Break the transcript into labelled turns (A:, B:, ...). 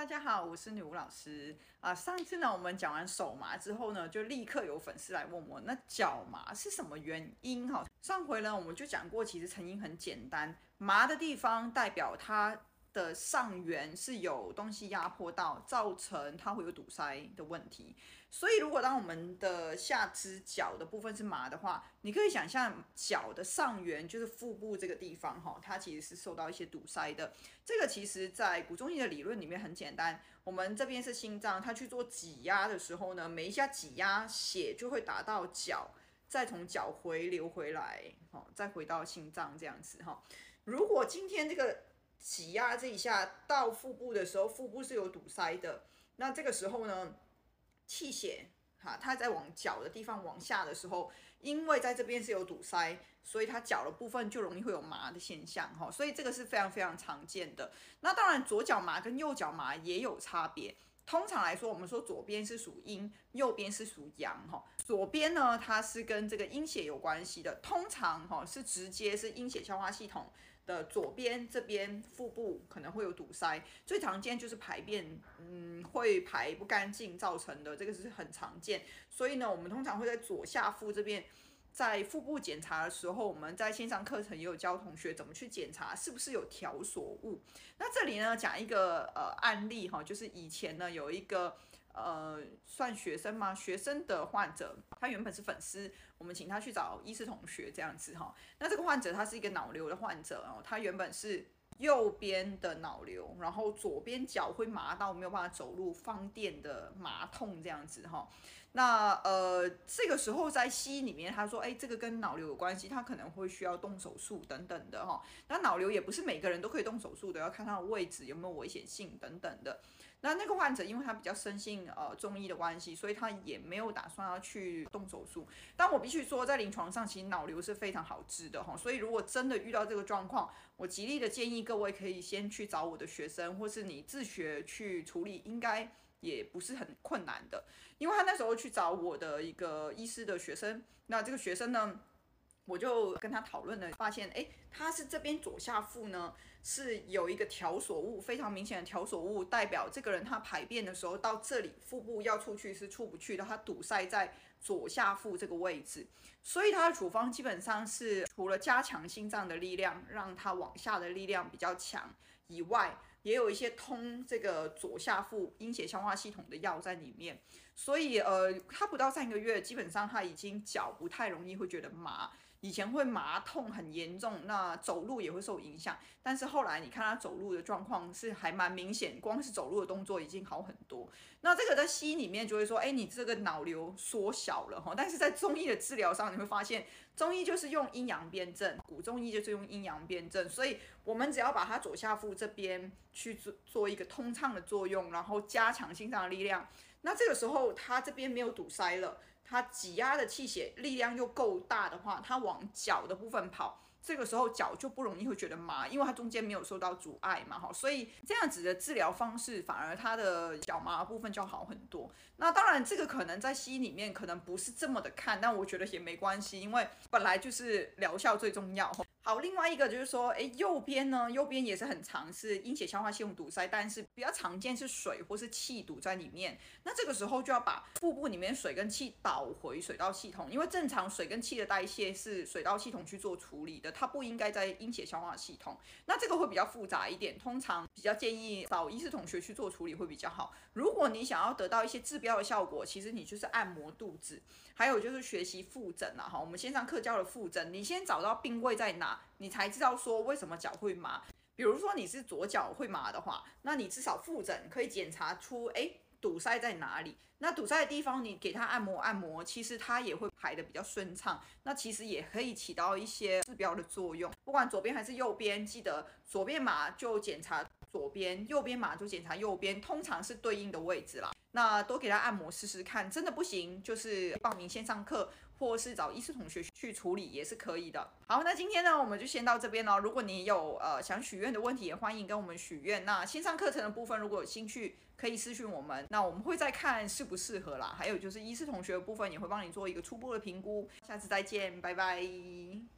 A: 大家好，我是女巫老师啊。上次呢，我们讲完手麻之后呢，就立刻有粉丝来问我，那脚麻是什么原因？哈，上回呢，我们就讲过，其实成因很简单，麻的地方代表它。的上缘是有东西压迫到，造成它会有堵塞的问题。所以，如果当我们的下肢脚的部分是麻的话，你可以想象脚的上缘就是腹部这个地方，哈，它其实是受到一些堵塞的。这个其实在古中医的理论里面很简单，我们这边是心脏，它去做挤压的时候呢，每一下挤压血就会打到脚，再从脚回流回来，哈，再回到心脏这样子，哈。如果今天这个挤压这一下到腹部的时候，腹部是有堵塞的。那这个时候呢，气血哈，它在往脚的地方往下的时候，因为在这边是有堵塞，所以它脚的部分就容易会有麻的现象哈。所以这个是非常非常常见的。那当然，左脚麻跟右脚麻也有差别。通常来说，我们说左边是属阴，右边是属阳哈。左边呢，它是跟这个阴血有关系的，通常哈是直接是阴血消化系统。的左边这边腹部可能会有堵塞，最常见就是排便，嗯，会排不干净造成的，这个是很常见。所以呢，我们通常会在左下腹这边，在腹部检查的时候，我们在线上课程也有教同学怎么去检查是不是有条索物。那这里呢，讲一个呃案例哈，就是以前呢有一个。呃，算学生吗？学生的患者，他原本是粉丝，我们请他去找医师同学这样子哈。那这个患者他是一个脑瘤的患者哦，他原本是右边的脑瘤，然后左边脚会麻到没有办法走路，放电的麻痛这样子哈。那呃，这个时候在西医里面，他说，哎，这个跟脑瘤有关系，他可能会需要动手术等等的哈。那脑瘤也不是每个人都可以动手术的，要看他的位置有没有危险性等等的。那那个患者，因为他比较深信呃中医的关系，所以他也没有打算要去动手术。但我必须说，在临床上，其实脑瘤是非常好治的哈。所以如果真的遇到这个状况，我极力的建议各位可以先去找我的学生，或是你自学去处理，应该也不是很困难的。因为他那时候去找我的一个医师的学生，那这个学生呢，我就跟他讨论了，发现诶，他是这边左下腹呢是有一个条索物，非常明显的条索物，代表这个人他排便的时候到这里腹部要出去是出不去的，他堵塞在左下腹这个位置，所以他的处方基本上是除了加强心脏的力量，让他往下的力量比较强以外，也有一些通这个左下腹阴血消化系统的药在里面，所以呃，他不到三个月，基本上他已经脚不太容易会觉得麻。以前会麻痛很严重，那走路也会受影响。但是后来你看他走路的状况是还蛮明显，光是走路的动作已经好很多。那这个在西医里面就会说，哎，你这个脑瘤缩小了哈。但是在中医的治疗上，你会发现中医就是用阴阳辩证，古中医就是用阴阳辩证。所以我们只要把它左下腹这边去做做一个通畅的作用，然后加强心脏的力量，那这个时候它这边没有堵塞了。它挤压的气血力量又够大的话，它往脚的部分跑，这个时候脚就不容易会觉得麻，因为它中间没有受到阻碍嘛，哈，所以这样子的治疗方式反而它的脚麻的部分就好很多。那当然，这个可能在西医里面可能不是这么的看，但我觉得也没关系，因为本来就是疗效最重要。好，另外一个就是说，诶，右边呢，右边也是很常是阴血消化系统堵塞，但是比较常见是水或是气堵在里面。那这个时候就要把腹部里面水跟气导回水道系统，因为正常水跟气的代谢是水道系统去做处理的，它不应该在阴血消化系统。那这个会比较复杂一点，通常比较建议找医师同学去做处理会比较好。如果你想要得到一些治标的效果，其实你就是按摩肚子，还有就是学习复诊了，哈，我们线上课教的复诊，你先找到病位在哪。你才知道说为什么脚会麻，比如说你是左脚会麻的话，那你至少复诊可以检查出，诶，堵塞在哪里。那堵塞的地方，你给他按摩按摩，其实它也会排的比较顺畅。那其实也可以起到一些治标的作用。不管左边还是右边，记得左边麻就检查左边，右边嘛就检查右边，通常是对应的位置啦。那多给他按摩试试看，真的不行就是报名线上课，或是找医师同学去处理也是可以的。好，那今天呢，我们就先到这边了。如果你有呃想许愿的问题，也欢迎跟我们许愿。那线上课程的部分，如果有兴趣，可以私讯我们，那我们会再看适不适合啦。还有就是医师同学的部分，也会帮你做一个初步的评估。下次再见，拜拜。